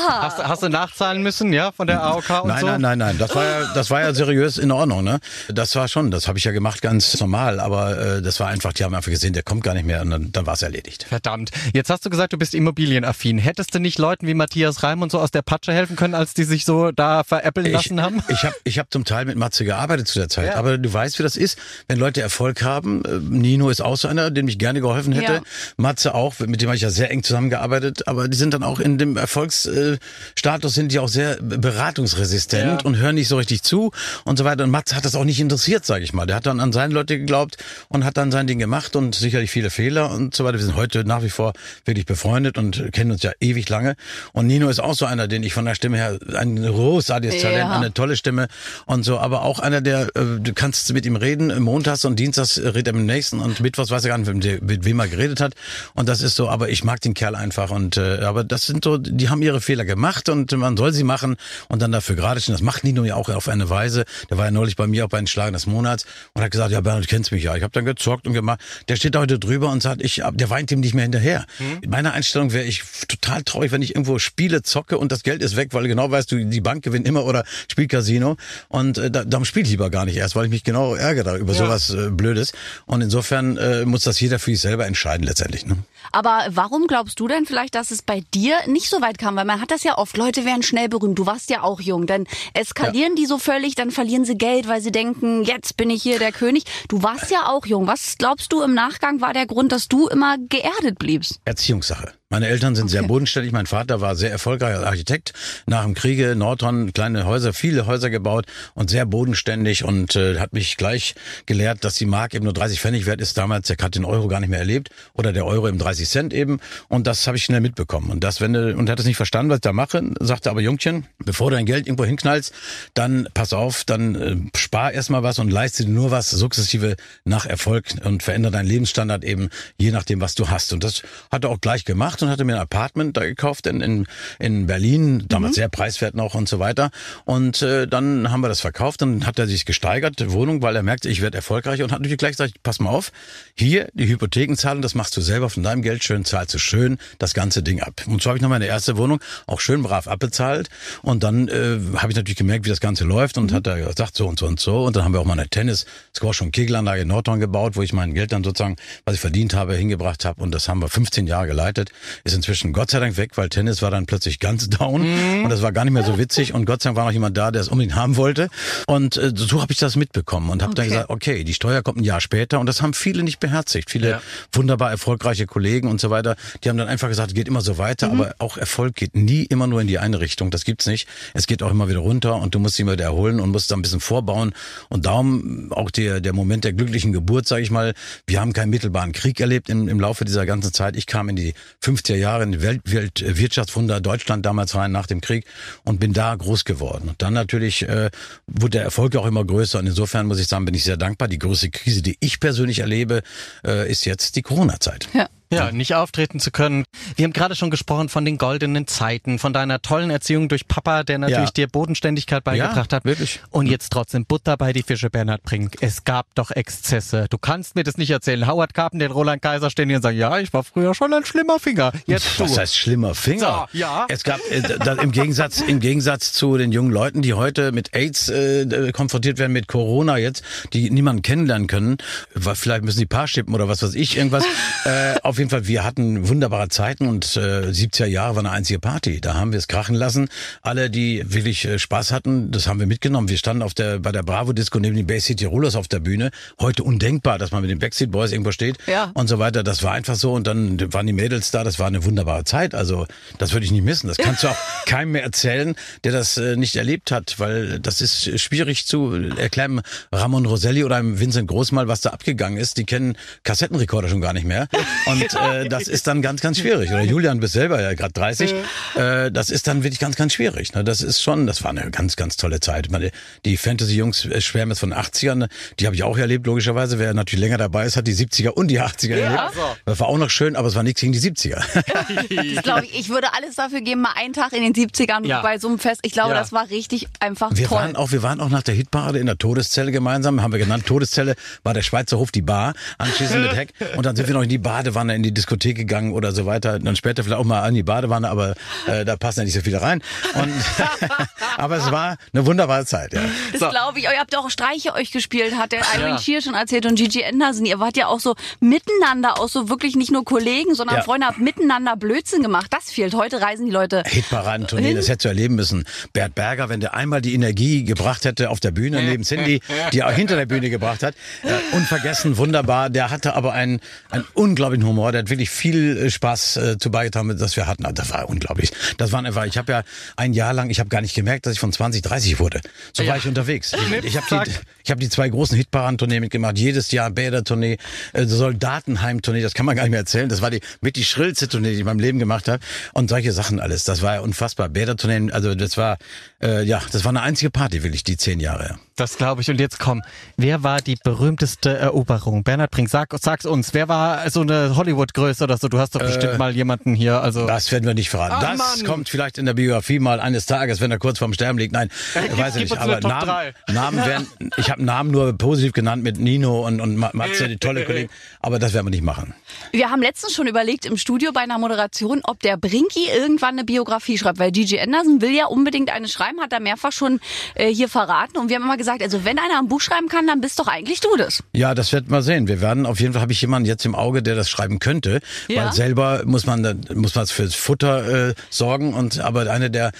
Hast, hast du nachzahlen müssen, ja, von der AOK und Nein, so? nein, nein, nein. Das war ja, das war ja seriös in Ordnung, ne? Das war schon, das habe ich ja gemacht, ganz normal. Aber äh, das war einfach, die haben einfach gesehen, der kommt gar nicht mehr und dann, dann war es erledigt. Verdammt. Jetzt hast du gesagt, du bist immobilienaffin. Hättest du nicht Leuten wie Matthias Reim und so aus der Patsche helfen können, als die sich so da veräppeln Ich gelassen ich, haben? Ich habe ich hab zum Teil mit Matze gearbeitet zu der Zeit, Ja. aber du weißt, wie das ist, wenn Leute Erfolg haben. Äh, Nino ist auch so einer, dem ich gerne geholfen hätte. Ja. Matze auch, mit dem habe ich ja sehr eng zusammengearbeitet, aber die sind dann auch in dem Erfolgsstatus sind die auch sehr beratungsresistent Ja. und hören nicht so richtig zu und so weiter. Und Matze hat das auch nicht interessiert, sage ich mal. Der hat dann an seine Leute geglaubt und hat dann sein Ding gemacht und sicherlich viele Fehler und so weiter. Wir sind heute nach wie vor wirklich befreundet und kennen uns ja ewig lange. Und Nino ist auch so einer, den ich von der Stimme her ein großartiges Ja. Talent, eine tolle Stimme und so, aber auch einer, der, äh, du kannst mit ihm reden, montags und dienstags redet er mit dem nächsten und mittwochs weiß er gar nicht, mit wem er geredet hat. Und das ist so, aber ich mag den Kerl einfach und äh, aber das sind so, die haben ihre Fehler gemacht und man soll sie machen und dann dafür gerade stehen. Das macht Nino ja auch auf eine Weise. Der war ja neulich bei mir auch bei den Schlagen des Monats und hat gesagt, ja Bernhard, du kennst mich ja. Ich habe dann gezockt und gemacht. Der steht da heute drüber und sagt, ich, der weint ihm nicht mehr hinterher. In meiner Einstellung wäre ich total traurig, wenn ich irgendwo spiele, zocke und das Geld ist weg, weil genau weißt, du die Bank gewinnt immer oder spielt Casino und äh, da, darum spiele ich lieber gar nicht erst, weil ich mich genau ärgere über sowas äh, Blödes. Und insofern äh, muss das jeder für sich selber entscheiden letztendlich. Ne? Aber warum glaubst du denn vielleicht, dass es bei dir nicht so weit kam? Weil man hat das ja oft. Leute werden schnell berühmt. Du warst ja auch jung. Dann eskalieren die so völlig, dann verlieren sie Geld, weil sie denken, jetzt bin ich hier der König. Du warst ja auch jung. Was glaubst du im Nachgang war der Grund, dass du immer geerdet bliebst? Erziehungssache. Meine Eltern sind sehr bodenständig. Mein Vater war sehr erfolgreicher Architekt. Nach dem Kriege Nordhorn kleine Häuser, viele Häuser gebaut und sehr bodenständig und äh, hat mich gleich gelehrt, dass die Mark eben nur 30 Pfennig wert ist. Damals, der hat den Euro gar nicht mehr erlebt oder der Euro eben 30 Cent eben. Und das habe ich schnell mitbekommen. Und das, wenn du, und er hat es nicht verstanden, was ich da mache, sagte aber Jungchen, bevor du dein Geld irgendwo hinknallst, dann pass auf, dann äh, spar erstmal was und leiste dir nur was sukzessive nach Erfolg und verändere deinen Lebensstandard eben je nachdem, was du hast. Und das hat er auch gleich gemacht und hatte mir ein Apartment da gekauft in, in, in Berlin, damals sehr preiswert noch und so weiter. Und äh, dann haben wir das verkauft, dann hat er sich gesteigert, die Wohnung, weil er merkte, ich werde erfolgreich und hat natürlich gleich gesagt, pass mal auf, hier die Hypothekenzahlung, das machst du selber von deinem Geld schön, zahlst du schön das ganze Ding ab. Und so habe ich noch meine erste Wohnung auch schön brav abbezahlt und dann äh, habe ich natürlich gemerkt, wie das Ganze läuft und hat er gesagt, so und so und so und dann haben wir auch mal eine Tennis, Squash und Kegelanlage in Nordhorn gebaut, wo ich mein Geld dann sozusagen, was ich verdient habe, hingebracht habe und das haben wir 15 Jahre geleitet, ist inzwischen Gott sei Dank weg, weil Tennis war dann plötzlich ganz down und das war gar nicht mehr so witzig und Gott sei Dank war noch jemand da, der es unbedingt haben wollte und äh, so habe ich das mitbekommen und habe dann Okay. gesagt, okay, die Steuer kommt ein Jahr später und das haben viele nicht beherzigt. Viele Ja. wunderbar erfolgreiche Kollegen und so weiter, die haben dann einfach gesagt, geht immer so weiter, aber auch Erfolg geht nie immer nur in die eine Richtung, das gibt's nicht. Es geht auch immer wieder runter und du musst dich immer wieder erholen und musst da ein bisschen vorbauen und darum auch der, der Moment der glücklichen Geburt, sage ich mal, wir haben keinen mittelbaren Krieg erlebt im, im Laufe dieser ganzen Zeit. Ich kam in die 50er Jahre in die Welt, Welt, Wirtschaftswunder Deutschland damals rein nach dem Krieg und bin da groß geworden. Und dann natürlich äh, wurde der Erfolg auch immer größer und insofern muss ich sagen, bin ich sehr dankbar. Die größte Krise, die ich persönlich erlebe, äh, ist jetzt die Corona-Zeit. Ja. Ja, nicht auftreten zu können. Wir haben gerade schon gesprochen von den goldenen Zeiten, von deiner tollen Erziehung durch Papa, der natürlich Ja. dir Bodenständigkeit beigebracht hat. wirklich. Und jetzt trotzdem Butter bei die Fische, Bernhard Brink. Es gab doch Exzesse. Du kannst mir das nicht erzählen. Howard Carpen, den Roland Kaiser stehen hier und sagen, ja, ich war früher schon ein schlimmer Finger. Jetzt du. Was heißt schlimmer Finger? So, ja. Es gab äh, da, im Gegensatz im Gegensatz zu den jungen Leuten, die heute mit AIDS äh, konfrontiert werden mit Corona jetzt, die niemanden kennenlernen können, weil vielleicht müssen die Paar schippen oder was weiß ich irgendwas. äh, auf jeden Fall, wir hatten wunderbare Zeiten und äh, 70er Jahre war eine einzige Party. Da haben wir es krachen lassen. Alle, die wirklich äh, Spaß hatten, das haben wir mitgenommen. Wir standen auf der bei der Bravo Disco neben den Bay City Rollers auf der Bühne. Heute undenkbar, dass man mit den Backstreet Boys irgendwo steht Ja. und so weiter. Das war einfach so und dann waren die Mädels da. Das war eine wunderbare Zeit. Also das würde ich nicht missen. Das kannst du auch keinem mehr erzählen, der das äh, nicht erlebt hat, weil das ist schwierig zu erklären. Ramon Roselli oder einem Vincent Großmal, was da abgegangen ist, die kennen Kassettenrekorder schon gar nicht mehr. Und äh, das ist dann ganz, ganz schwierig. Oder Julian, bist selber ja gerade 30. Äh, das ist dann wirklich ganz, ganz schwierig. Ne? Das ist schon, das war eine ganz, ganz tolle Zeit. Ich meine, die Fantasy-Jungs äh, schwärmen jetzt von 80ern. Die habe ich auch erlebt, logischerweise. Wer natürlich länger dabei ist, hat die 70er und die 80er erlebt. Das war auch noch schön, aber es war nichts gegen die 70er. Das glaube ich. Ich würde alles dafür geben, mal einen Tag in den 70ern Ja. bei so einem Fest. Ich glaube, Ja. das war richtig einfach Wir toll. waren auch, wir waren auch nach der Hitparade in der Todeszelle gemeinsam, haben wir genannt. Todeszelle war der Schweizer Hof, die Bar, anschließend mit Heck. Und dann sind wir noch in die Badewanne in die Diskothek gegangen oder so weiter. Dann später vielleicht auch mal an die Badewanne, aber äh, da passen ja nicht so viele rein. Und aber es war eine wunderbare Zeit, ja. Das so. glaube ich. Ihr habt auch Streiche euch gespielt, hat der Irene ja. Schier schon erzählt und Gigi Anderson. Ihr wart ja auch so miteinander, auch so wirklich nicht nur Kollegen, sondern ja. Freunde, habt miteinander Blödsinn gemacht. Das fehlt. Heute reisen die Leute. Hitparadentournee, das hättest du erleben müssen. Bert Berger, wenn der einmal die Energie gebracht hätte auf der Bühne neben Cindy, die auch hinter der Bühne gebracht hat, äh, unvergessen, wunderbar. Der hatte aber einen, einen unglaublichen Humor. Der hat wirklich viel äh, Spaß äh, zu beigetragen, dass wir hatten. Das war unglaublich. Das waren einfach, ich habe ja ein Jahr lang, ich habe gar nicht gemerkt, dass ich von 20, 30 wurde. So ja. war ich unterwegs. Ich, ich habe die, ich hab die zwei großen Hitparadentournee mitgemacht. Jedes Jahr Bädertournee, äh, Soldatenheim-Tournee, das kann man gar nicht mehr erzählen. Das war die mit die schrillste Tournee, die ich in meinem Leben gemacht habe. Und solche Sachen alles. Das war ja unfassbar. Bädertourneen, also das war, äh, ja, das war eine einzige Party, wirklich, die zehn Jahre. Das glaube ich. Und jetzt komm, wer war die berühmteste Eroberung? Bernhard Brink, sag, sag's uns. Wer war so eine Hollywood-Größe oder so? Du hast doch bestimmt äh, mal jemanden hier. Also das werden wir nicht verraten. Ah, das Mann. kommt vielleicht in der Biografie mal eines Tages, wenn er kurz vorm Sterben liegt. Nein, äh, weiß ich nicht. Aber Namen, Namen werden, ich habe Namen nur positiv genannt mit Nino und, und Matze, die tolle Kollegen. Aber das werden wir nicht machen. Wir haben letztens schon überlegt im Studio bei einer Moderation, ob der Brinky irgendwann eine Biografie schreibt, weil Gigi Anderson will ja unbedingt eine schreiben, hat er mehrfach schon äh, hier verraten. Und wir haben immer gesagt, gesagt, also wenn einer ein Buch schreiben kann, dann bist doch eigentlich du das. Ja, das wird mal sehen. Wir werden auf jeden Fall habe ich jemanden jetzt im Auge, der das schreiben könnte, ja. weil selber muss man muss man fürs Futter äh, sorgen und aber einer der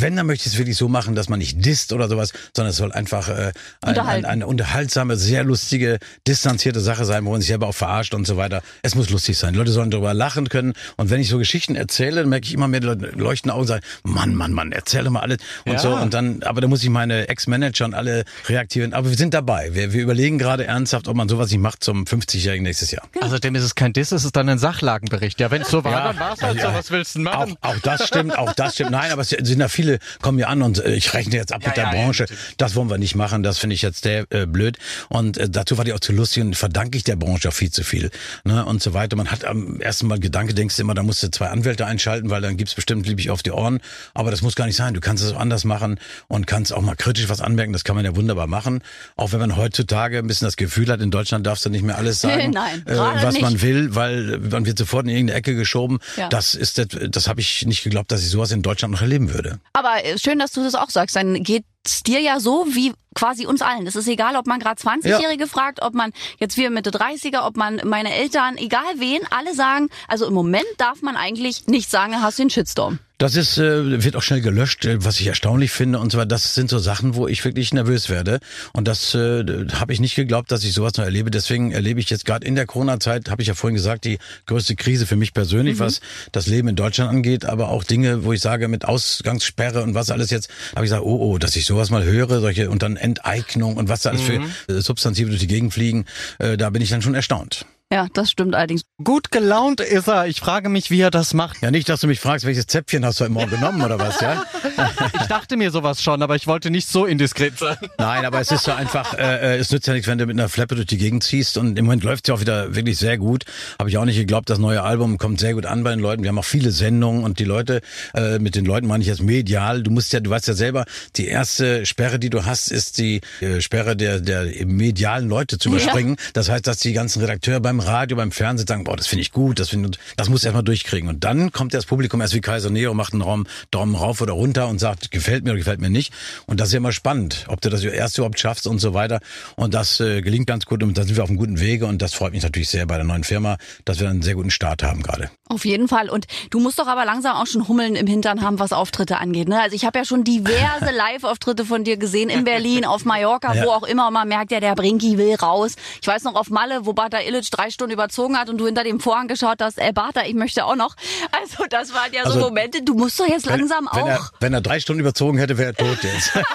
wenn, dann möchte ich es wirklich so machen, dass man nicht disst oder sowas, sondern es soll einfach äh, ein, ein, eine unterhaltsame, sehr lustige, distanzierte Sache sein, wo man sich selber auch verarscht und so weiter. Es muss lustig sein. Die Leute sollen darüber lachen können. Und wenn ich so Geschichten erzähle, dann merke ich immer mehr die Leute leuchten Augen und sagen, Mann, Mann, Mann, erzähle mal alles und ja. so. Und dann, aber da muss ich meine Ex-Manager und alle reaktivieren. Aber wir sind dabei. Wir, wir überlegen gerade ernsthaft, ob man sowas nicht macht zum 50-Jährigen nächstes Jahr. Also dem ist es kein Diss, es ist dann ein Sachlagenbericht. Ja, wenn es so war, ja, dann war es halt ja, so. Was willst du machen? Auch, auch das stimmt, auch das stimmt. Nein, aber es sind ja viele, kommen ja an und äh, ich rechne jetzt ab ja, mit der Branche. das wollen wir nicht machen. Das finde ich jetzt sehr äh, blöd. Und äh, dazu war die auch zu lustig und verdanke ich der Branche auch viel zu viel. Ne, und so weiter. Man hat am ersten Mal Gedanke, denkst du immer, da musst du zwei Anwälte einschalten, weil dann gibt's bestimmt liebig auf die Ohren. Aber das muss gar nicht sein. Du kannst es auch anders machen und kannst auch mal kritisch was anmerken. Das kann man ja wunderbar machen. Auch wenn man heutzutage ein bisschen das Gefühl hat, in Deutschland darfst du nicht mehr alles sagen, Nein, äh, was nicht. man will, weil man wird sofort in irgendeine Ecke geschoben. Ja. Das ist das, das habe ich nicht geglaubt, dass ich sowas in Deutschland noch erleben würde. Aber äh, schön, dass du das auch sagst. Dann geht es dir ja so wie quasi uns allen. Es ist egal, ob man gerade 20-Jährige ja. fragt, ob man jetzt wir Mitte 30er, ob man meine Eltern, egal wen, alle sagen, also im Moment darf man eigentlich nicht sagen, hast du den Shitstorm. Das ist, äh, wird auch schnell gelöscht, äh, was ich erstaunlich finde und zwar, das sind so Sachen, wo ich wirklich nervös werde und das äh, habe ich nicht geglaubt, dass ich sowas noch erlebe. Deswegen erlebe ich jetzt gerade in der Corona-Zeit, habe ich ja vorhin gesagt, die größte Krise für mich persönlich, mhm. was das Leben in Deutschland angeht, aber auch Dinge, wo ich sage, mit Ausgangssperre und was alles jetzt, habe ich gesagt, oh, oh, dass ich sowas mal höre, solche und dann Enteignung und was da alles mhm. für Substantive durch die Gegend fliegen, äh, da bin ich dann schon erstaunt. Ja, das stimmt allerdings. Gut gelaunt ist er. Ich frage mich, wie er das macht. Ja, nicht, dass du mich fragst, welches Zäpfchen hast du heute Morgen genommen oder was, ja? ich dachte mir sowas schon, aber ich wollte nicht so indiskret sein. Nein, aber es ist so einfach, äh, äh es nützt ja nichts, wenn du mit einer Flappe durch die Gegend ziehst und im Moment läuft es ja auch wieder wirklich sehr gut. Habe ich auch nicht geglaubt, das neue Album kommt sehr gut an bei den Leuten. Wir haben auch viele Sendungen und die Leute, äh, mit den Leuten meine ich jetzt medial. Du musst ja, du weißt ja selber, die erste Sperre, die du hast, ist die äh, Sperre der, der medialen Leute zu überspringen. Ja. Das heißt, dass die ganzen Redakteure beim Radio, beim Fernsehen sagen, boah, das finde ich gut, das, find, das muss erstmal durchkriegen. Und dann kommt das Publikum erst wie Kaiser Nero, macht einen Raum, Daumen rauf oder runter und sagt, gefällt mir oder gefällt mir nicht. Und das ist ja immer spannend, ob du das erst überhaupt schaffst und so weiter. Und das äh, gelingt ganz gut und da sind wir auf einem guten Wege und das freut mich natürlich sehr bei der neuen Firma, dass wir einen sehr guten Start haben gerade. Auf jeden Fall. Und du musst doch aber langsam auch schon Hummeln im Hintern haben, was Auftritte angeht. Ne? Also ich habe ja schon diverse Live-Auftritte von dir gesehen in Berlin, auf Mallorca, ja. wo auch immer. Und man merkt ja, der Brinki will raus. Ich weiß noch auf Malle, wo Bata Illich drei Stunden überzogen hat und du hinter dem Vorhang geschaut hast, ey Bata, ich möchte auch noch. Also das waren ja also, so Momente, du musst doch jetzt langsam wenn, auch. Wenn er, wenn er drei Stunden überzogen hätte, wäre er tot jetzt.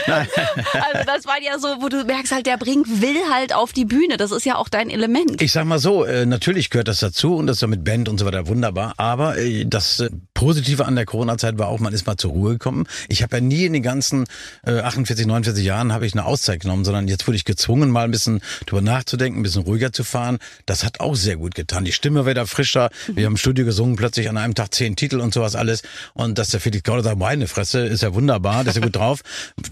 also das war ja so, wo du merkst halt, der Brink will halt auf die Bühne. Das ist ja auch dein Element. Ich sag mal so, äh, natürlich gehört das dazu und das ist ja mit Band und so weiter wunderbar, aber äh, das äh, Positive an der Corona-Zeit war auch, man ist mal zur Ruhe gekommen. Ich habe ja nie in den ganzen äh, 48, 49 Jahren habe ich eine Auszeit genommen, sondern jetzt wurde ich gezwungen, mal ein bisschen drüber nachzudenken, ein bisschen ruhiger zu fahren. Das hat auch sehr gut getan. Die Stimme wieder frischer. Wir haben im Studio gesungen, plötzlich an einem Tag zehn Titel und sowas alles. Und dass der Felix Gauder sagt, meine Fresse, ist ja wunderbar, der ist ja gut drauf.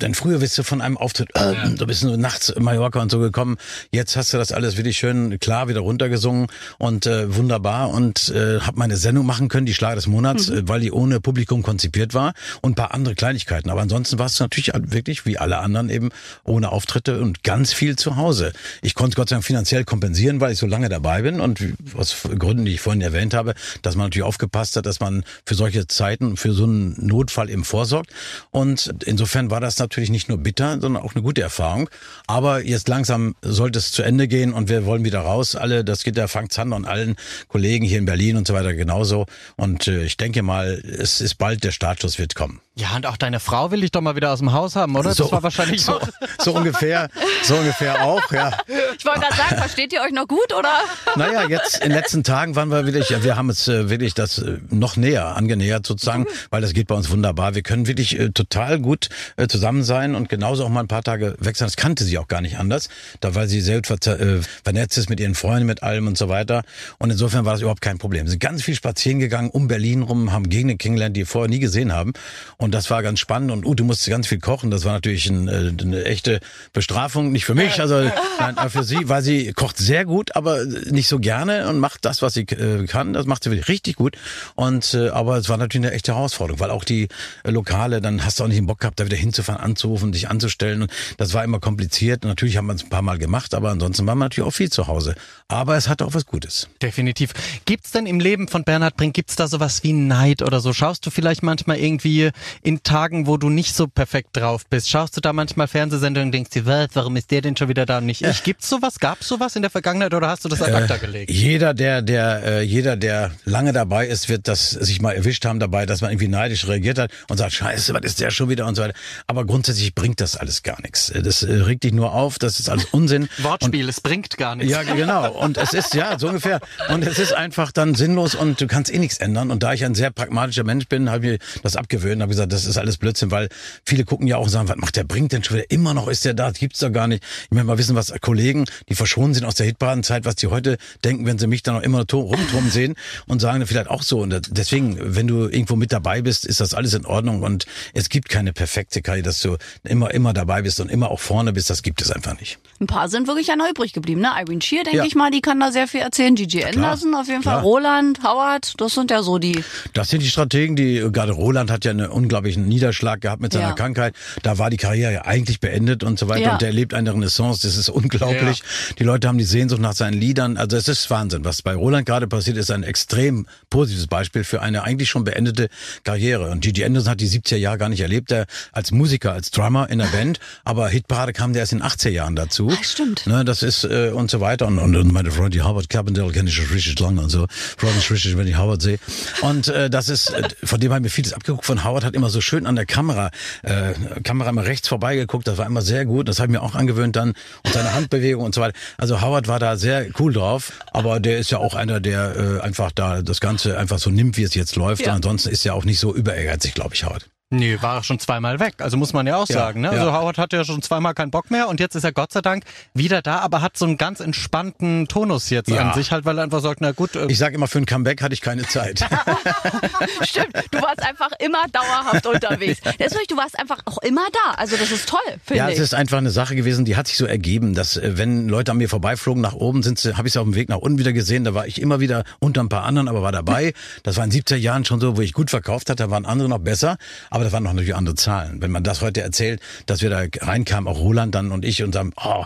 Denn früher bist du von einem Auftritt, äh, du bist nur nachts in Mallorca und so gekommen. Jetzt hast du das alles wirklich schön klar wieder runtergesungen und äh, wunderbar und äh, habe meine Sendung machen können, die Schlager des Monats, mhm. äh, weil die ohne Publikum konzipiert war und paar andere Kleinigkeiten. Aber ansonsten war es natürlich wirklich wie alle anderen eben ohne Auftritte und ganz viel zu Hause. Ich konnte Gott sei Dank finanziell kompensieren, weil ich so lange dabei bin und aus Gründen, die ich vorhin erwähnt habe, dass man natürlich aufgepasst hat, dass man für solche Zeiten, für so einen Notfall eben vorsorgt. Und insofern war das natürlich nicht nur bitter, sondern auch eine gute Erfahrung. Aber jetzt langsam sollte es zu Ende gehen und wir wollen wieder raus. Alle, das geht der Frank Zander und allen Kollegen hier in Berlin und so weiter genauso. Und äh, ich denke mal, es ist bald der Startschuss wird kommen. Ja, und auch deine Frau will ich doch mal wieder aus dem Haus haben, oder? So, das war wahrscheinlich so, so ungefähr, so ungefähr auch, ja. Ich wollte gerade sagen, versteht ihr euch noch gut, oder? Naja, jetzt in den letzten Tagen waren wir wirklich, wir haben es äh, wirklich das äh, noch näher angenähert sozusagen, mhm. weil das geht bei uns wunderbar. Wir können wirklich äh, total gut äh, zusammen sein und genauso auch mal ein paar Tage weg sein. Das kannte sie auch gar nicht anders, da weil sie selbst äh, vernetzt ist mit ihren Freunden, mit allem und so weiter. Und insofern war das überhaupt kein Problem. Sie sind ganz viel spazieren gegangen um Berlin rum, haben Gegenden kennengelernt, die wir vorher nie gesehen haben. Und das war ganz spannend. Und Ute musste ganz viel kochen. Das war natürlich ein, äh, eine echte Bestrafung. Nicht für mich, also nein, für sie, weil sie kocht sehr gut, aber nicht so gerne und macht das, was sie äh, kann. Das macht sie wirklich richtig gut. Und äh, aber es war natürlich eine echte Herausforderung, weil auch die Lokale, dann hast du auch nicht den Bock gehabt, da wieder hinzufahren, anzurufen, dich anzustellen. Und das war immer kompliziert. natürlich haben wir es ein paar Mal gemacht, aber ansonsten waren wir natürlich auch viel zu Hause. Aber es hat auch was Gutes. Definitiv. Gibt's denn im Leben von Bernhard Brink, gibt's da sowas wie Neid oder so? Schaust du vielleicht manchmal irgendwie in Tagen, wo du nicht so perfekt drauf bist, schaust du da manchmal Fernsehsendungen und denkst dir, was, warum ist der denn schon wieder da und nicht ich? Gibt's sowas? Gab's sowas in der Vergangenheit oder hast du das ad acta äh, gelegt? Jeder, der, der, äh, jeder, der lange dabei ist, wird das sich mal erwischt haben dabei, dass man irgendwie neidisch reagiert hat und sagt, scheiße, was ist der schon wieder und so weiter. Aber grundsätzlich bringt das alles gar nichts. Das äh, regt dich nur auf, das ist alles Unsinn. Wortspiel, und, es bringt gar nichts. Ja, genau. Und es ist, ja, so ungefähr. Und es ist einfach dann sinnlos und du kannst eh nichts ändern. Und da ich ein sehr pragmatischer Mensch bin, habe ich mir das abgewöhnt, habe gesagt, das ist alles Blödsinn, weil viele gucken ja auch und sagen, was macht der bringt denn schon wieder? Immer noch ist der da, das gibt's doch gar nicht. Ich möchte mal wissen, was Kollegen, die verschont sind aus der Hitparadenzeit, was die heute denken, wenn sie mich dann noch immer rumtrum sehen und sagen vielleicht auch so. Und deswegen, wenn du irgendwo mit dabei bist, ist das alles in Ordnung und es gibt keine perfekte Karriere, dass du immer, immer dabei bist und immer auch vorne bist, das gibt es einfach nicht. Ein paar sind wirklich ja noch übrig geblieben, ne? Irene Shear, denke ja. ich mal, die kann da sehr viel erzählen. Gigi Anderson auf jeden Fall, klar. Roland, Howard, das sind ja so die. Das sind die Strategen, die, gerade Roland hat ja einen unglaublichen Niederschlag gehabt mit seiner ja. Krankheit. Da war die Karriere ja eigentlich beendet und so weiter. Ja. Und der erlebt eine Renaissance. Das ist unglaublich. Ja. Die Leute haben die Sehnsucht nach seinen Liedern. Also es ist Wahnsinn. Was bei Roland gerade passiert, ist ein extrem positives Beispiel für eine eigentlich schon beendete Karriere. Und Gigi Anderson hat die 70er Jahre gar nicht erlebt. Er als Musiker, als Drummer in der Band. Aber Hitparade kam der erst in den 80er Jahren dazu. Ach, stimmt. Ne, das ist äh, und so weiter. Und, und, und meine Freundin die Howard Carpendale kenne ich schon richtig lange und so. Freue mich richtig, wenn ich Howard sehe. Und äh, das ist, äh, von dem haben wir vieles abgeguckt. Von Howard hat immer so schön an der Kamera, äh, Kamera immer rechts vorbeigeguckt, das war immer sehr gut, das habe ich mir auch angewöhnt dann und seine Handbewegung und so weiter. Also Howard war da sehr cool drauf, aber der ist ja auch einer, der äh, einfach da das Ganze einfach so nimmt, wie es jetzt läuft ja. ansonsten ist er auch nicht so überehrgeizig, glaube ich, Howard. Nee, war schon zweimal weg. Also muss man ja auch ja, sagen. Ne? Also ja. Howard hat ja schon zweimal keinen Bock mehr und jetzt ist er Gott sei Dank wieder da, aber hat so einen ganz entspannten Tonus jetzt ja. an sich halt, weil er einfach sagt, na gut. Äh ich sage immer, für ein Comeback hatte ich keine Zeit. Stimmt, du warst einfach immer dauerhaft unterwegs. Deswegen, du warst einfach auch immer da. Also das ist toll, finde ja, ich. Ja, es ist einfach eine Sache gewesen, die hat sich so ergeben, dass äh, wenn Leute an mir vorbeiflogen nach oben, sind sie, habe ich sie auf dem Weg nach unten wieder gesehen. Da war ich immer wieder unter ein paar anderen, aber war dabei. Das war in 70er Jahren schon so, wo ich gut verkauft hatte, da waren andere noch besser, aber das waren noch natürlich andere Zahlen. Wenn man das heute erzählt, dass wir da reinkamen, auch Roland dann und ich und sagen, oh,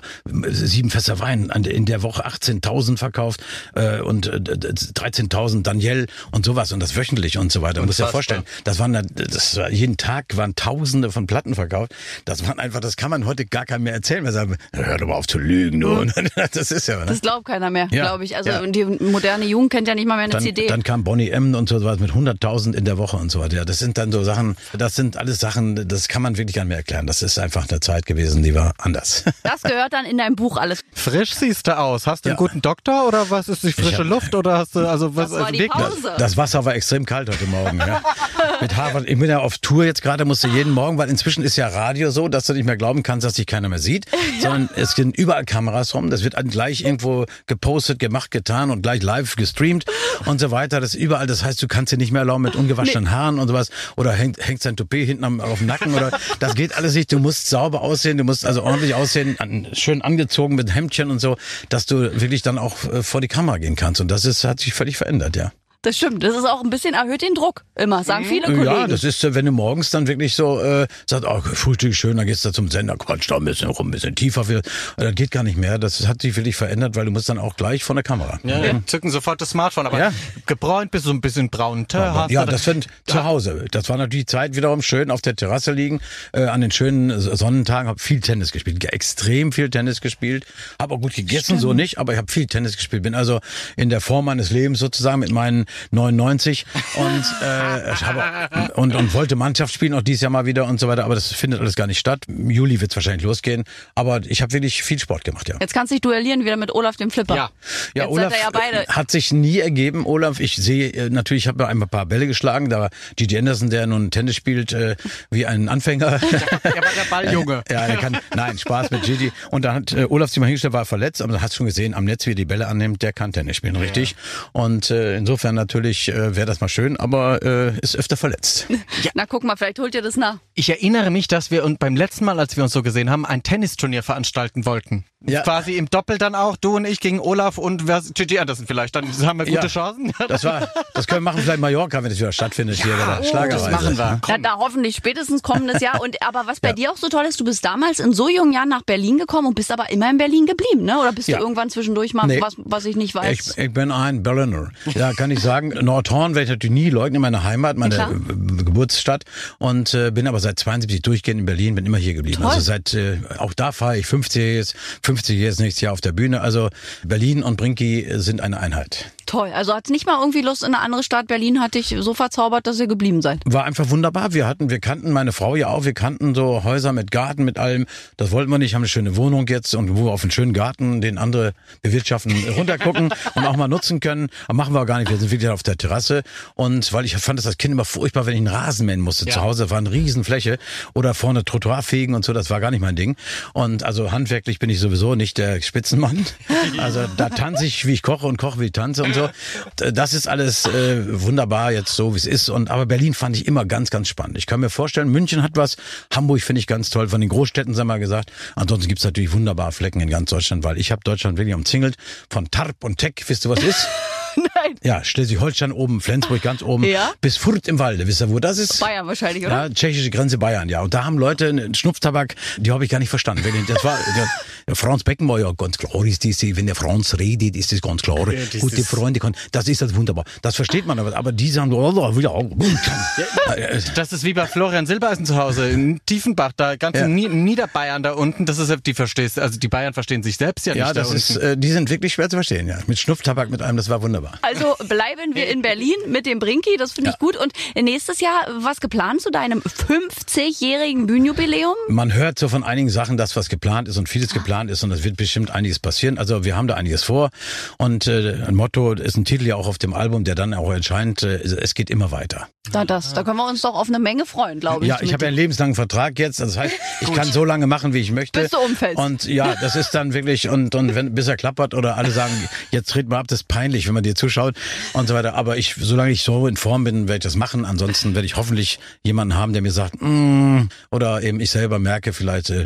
sieben Fässer Wein in der Woche 18.000 verkauft äh, und äh, 13.000 Daniel und sowas und das wöchentlich und so weiter. Man muss ja vorstellen, das waren das war, jeden Tag waren Tausende von Platten verkauft. Das waren einfach, das kann man heute gar keinem mehr erzählen. Wir sagen, hör doch mal auf zu lügen, du. Mhm. Das ist ja. Ne? Das glaubt keiner mehr, ja. glaube ich. Also ja. die moderne Jugend kennt ja nicht mal mehr eine dann, CD. Dann kam Bonnie M und so was mit 100.000 in der Woche und so weiter. Ja, das sind dann so Sachen, das sind alles Sachen, das kann man wirklich gar nicht mehr erklären. Das ist einfach eine Zeit gewesen, die war anders. Das gehört dann in dein Buch alles. Frisch siehst du aus. Hast du einen Ja. guten Doktor oder was ist die frische hab- Luft oder hast du also was Das war also die Pause. Das Wasser war extrem kalt heute Morgen. Ja. Mit Harvard. Ich bin ja auf Tour jetzt gerade, musste jeden Morgen, weil inzwischen ist ja Radio so, dass du nicht mehr glauben kannst, dass dich keiner mehr sieht, sondern es sind überall Kameras rum. Das wird dann gleich irgendwo gepostet, gemacht, getan und gleich live gestreamt und so weiter. Das ist überall. Das heißt, du kannst dir nicht mehr erlauben mit ungewaschenen Haaren und sowas oder hängt, hängt sein Toupet hinten am, auf dem Nacken oder das geht alles nicht. Du musst sauber aussehen, du musst also ordentlich aussehen, an, schön angezogen mit Hemdchen und so, dass du wirklich dann auch äh, vor die Kamera gehen kannst. Und das ist, hat sich völlig verändert, ja. Das stimmt. Das ist auch ein bisschen erhöht den Druck. Immer, sagen viele Kollegen. Ja, das ist, wenn du morgens dann wirklich so äh, sagst, oh, Frühstück schön, dann gehst du zum Sender, quatsch da ein bisschen rum, ein bisschen tiefer. Äh, Das geht gar nicht mehr. Das hat sich wirklich verändert, weil du musst dann auch gleich von der Kamera. Ja, ja. Zücken sofort das Smartphone, aber Ja. gebräunt bist du ein bisschen braun ja, du das sind zu Hause. Das war natürlich Zeit wiederum schön auf der Terrasse liegen, äh, an den schönen Sonnentagen, habe viel Tennis gespielt, extrem viel Tennis gespielt, habe auch gut gegessen, so nicht, aber ich habe viel Tennis gespielt, bin also in der Form meines Lebens sozusagen mit meinen 99 und, äh, ich habe, und, und wollte Mannschaft spielen, auch dieses Jahr mal wieder und so weiter, aber das findet alles gar nicht statt. Im Juli wird es wahrscheinlich losgehen, aber ich habe wirklich viel Sport gemacht, ja. Jetzt kannst du dich duellieren wieder mit Olaf dem Flipper. Ja. Ja, Jetzt Olaf ja beide. hat sich nie ergeben. Olaf, ich sehe äh, natürlich, ich habe ein paar Bälle geschlagen. Da war Gigi Anderson, der nun Tennis spielt, äh, wie ein Anfänger. Er war der Balljunge. ja, er kann, nein, Spaß mit Gigi. Und dann hat äh, Olaf sich mal hingestellt, war verletzt, aber du hast schon gesehen, am Netz, wie er die Bälle annimmt, der kann Tennis spielen, richtig. Und äh, insofern natürlich äh, wäre das mal schön, aber äh, ist öfter verletzt. Na guck mal, vielleicht holt ihr das nach. Ich erinnere mich, dass wir und beim letzten Mal, als wir uns so gesehen haben, ein Tennisturnier veranstalten wollten. Ja. Quasi im Doppel dann auch, du und ich gegen Olaf und Gigi Anderson vielleicht. Dann haben wir gute Ja. Chancen. Das war, das können wir machen, vielleicht Mallorca, wenn es wieder stattfindet hier bei der Schlagerreise. das machen wir. Ja, da hoffentlich spätestens kommendes Jahr. Und aber was bei dir auch so toll ist, du bist damals in so jungen Jahren nach Berlin gekommen und bist aber immer in Berlin geblieben, ne? Oder bist Ja. du irgendwann zwischendurch mal Nee. was, was ich nicht weiß? Ich, ich bin ein Berliner. Ja, kann ich sagen. Nordhorn werde ich natürlich nie leugnen, meine Heimat, meine Klar. Geburtsstadt. Und äh, bin aber seit 72 durchgehend in Berlin, bin immer hier geblieben. Toll. Also seit, äh, auch da fahre ich 50 jetzt, 50 jetzt nächstes Jahr auf der Bühne. Also Berlin und Brinki sind eine Einheit. Toll. Also hat's nicht mal irgendwie Lust in eine andere Stadt. Berlin hat dich so verzaubert, dass ihr geblieben seid. War einfach wunderbar. Wir hatten, wir kannten meine Frau ja auch, wir kannten so Häuser mit Garten, mit allem. Das wollten wir nicht, haben eine schöne Wohnung jetzt und wo wir auf einen schönen Garten, den andere bewirtschaften, runtergucken und auch mal nutzen können. Aber machen wir auch gar nicht. Wir sind wirklich auf der Terrasse. Und weil ich fand das als Kind immer furchtbar, wenn ich einen Rasen mähen musste. Zu Hause war eine Riesenfläche oder vorne Trottoir fegen und so. Das war gar nicht mein Ding. Und also handwerklich bin ich sowieso nicht der Spitzenmann. Also da tanze ich, wie ich koche und koche, wie ich tanze und so. Das ist alles äh, wunderbar jetzt so, wie es ist. Und aber Berlin fand ich immer ganz, ganz spannend. Ich kann mir vorstellen, München hat was, Hamburg finde ich ganz toll. Von den Großstädten sind wir gesagt. Ansonsten gibt's natürlich wunderbare Flecken in ganz Deutschland, weil ich habe Deutschland wirklich umzingelt von Tarp und Teck. Wisst ihr, was ist? Nein. Ja, Schleswig-Holstein oben, Flensburg ganz oben, Ja. bis Furt im Walde. Wisst ihr, wo das ist? Bayern wahrscheinlich, oder? Ja, tschechische Grenze Bayern, ja. Und da haben Leute einen Schnupftabak, die habe ich gar nicht verstanden. Das war, der, der Franz Beckenbauer, ja, ganz klar ist das, wenn der Franz redet, ist das ganz klar. das Gute Freunde, das ist das wunderbar. Das versteht man aber. Aber die sagen, oh, oh, wieder, oh, Das ist wie bei Florian Silbereisen zu Hause in Tiefenbach, da ganz Ja. Niederbayern da unten. Das ist die verstehst, also die Bayern verstehen sich selbst ja nicht. ja, da das unten. ist, äh, die sind wirklich schwer zu verstehen, ja. Mit Schnupftabak, mit allem, das war wunderbar. Also bleiben wir in Berlin mit dem Brinki, das finde ich gut. Und nächstes Jahr, was geplant zu deinem 50-jährigen Bühnenjubiläum? Man hört so von einigen Sachen, dass was geplant ist und vieles geplant ist und es wird bestimmt einiges passieren. Also wir haben da einiges vor und äh, ein Motto ist ein Titel ja auch auf dem Album, der dann auch erscheint. Äh, es geht immer weiter. Na das, da können wir uns doch auf eine Menge freuen, glaube ich. Ja, ich habe ja einen lebenslangen Vertrag jetzt. Das heißt, ich kann so lange machen, wie ich möchte. Bis du umfällst. Und ja, das ist dann wirklich und und wenn bis er klappert oder alle sagen, jetzt tritt mal ab, das ist peinlich, wenn man dir zuschaut und so weiter. Aber ich, solange ich so in Form bin, werde ich das machen. Ansonsten werde ich hoffentlich jemanden haben, der mir sagt, mm, oder eben ich selber merke vielleicht, äh,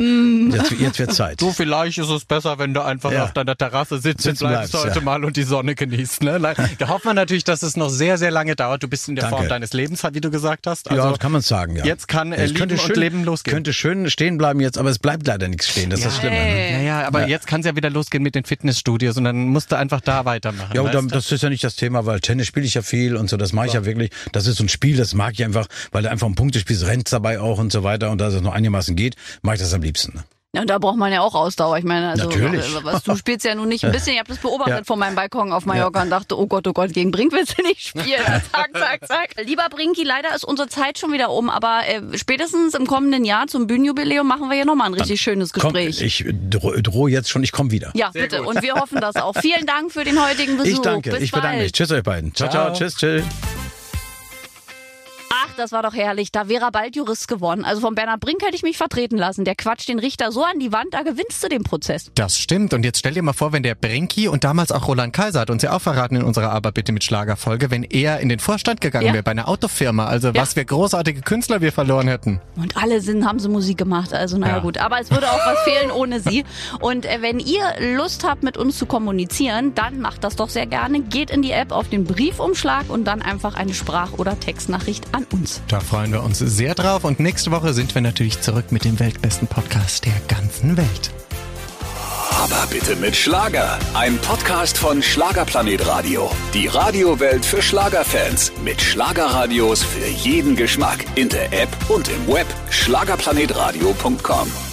jetzt, jetzt wird Zeit. Du, vielleicht ist es besser, wenn du einfach Ja. auf deiner Terrasse sitzen, Sitzen bleibst, bleibst, heute ja. mal und die Sonne genießt. Ne? Nein, Da hofft man natürlich, dass es noch sehr, sehr lange dauert. Du bist in der Danke. Form deines Lebens, wie du gesagt hast. Also ja, das kann man sagen, ja. jetzt kann, äh, Es Lieben und Leben losgehen. Könnte schön stehen bleiben jetzt, aber es bleibt leider nichts stehen. Das ist das Schlimme. Ne? ja, ja, aber jetzt kann es ja wieder losgehen mit den Fitnessstudios und dann musst du einfach da weitermachen. Ja, und dann, das ist ja nicht das Thema, weil Tennis spiele ich ja viel und so, das mache ich ja wirklich. Das ist so ein Spiel, das mag ich einfach, weil du einfach um Punkte spielst, rennst dabei auch und so weiter und da es noch einigermaßen geht, mache ich das am liebsten. Ja, und da braucht man ja auch Ausdauer. Ich meine, also Natürlich. was, du spielst ja nun nicht ein bisschen. Ich habe das beobachtet Ja. von meinem Balkon auf Mallorca und dachte, oh Gott, oh Gott, gegen Brink willst du nicht spielen. zack, zack, zack. Lieber Brinki, leider ist unsere Zeit schon wieder um, aber äh, spätestens im kommenden Jahr zum Bühnenjubiläum machen wir hier nochmal ein richtig schönes Komm, Gespräch. ich drohe droh jetzt schon, ich komme wieder. ja, bitte. Und wir hoffen das auch. Vielen Dank für den heutigen Besuch. Ich danke, Bis ich bedanke bald. mich. Tschüss euch beiden. Ciao, ciao, Ciao. tschüss, tschüss. Ach, das war doch herrlich. Da wäre er bald Jurist geworden. Also von Bernhard Brink hätte ich mich vertreten lassen. Der quatscht den Richter so an die Wand, da gewinnst du den Prozess. Das stimmt. Und jetzt stell dir mal vor, wenn der Brinki und damals auch Roland Kaiser hat uns ja auch verraten in unserer Aber bitte mit Schlagerfolge, wenn er in den Vorstand gegangen Ja. wäre bei einer Autofirma. Also was für großartige Künstler wir verloren hätten. Und alle sind, haben sie Musik gemacht. Also naja Ja. gut. Aber es würde auch was fehlen ohne sie. Und äh, wenn ihr Lust habt, mit uns zu kommunizieren, dann macht das doch sehr gerne. Geht in die App auf den Briefumschlag und dann einfach eine Sprach- oder Textnachricht an uns. Da freuen wir uns sehr drauf. Und nächste Woche sind wir natürlich zurück mit dem weltbesten Podcast der ganzen Welt. Aber bitte mit Schlager. Ein Podcast von Schlagerplanet Radio. Die Radiowelt für Schlagerfans. Mit Schlagerradios für jeden Geschmack. In der App und im Web. Schlagerplanetradio.com.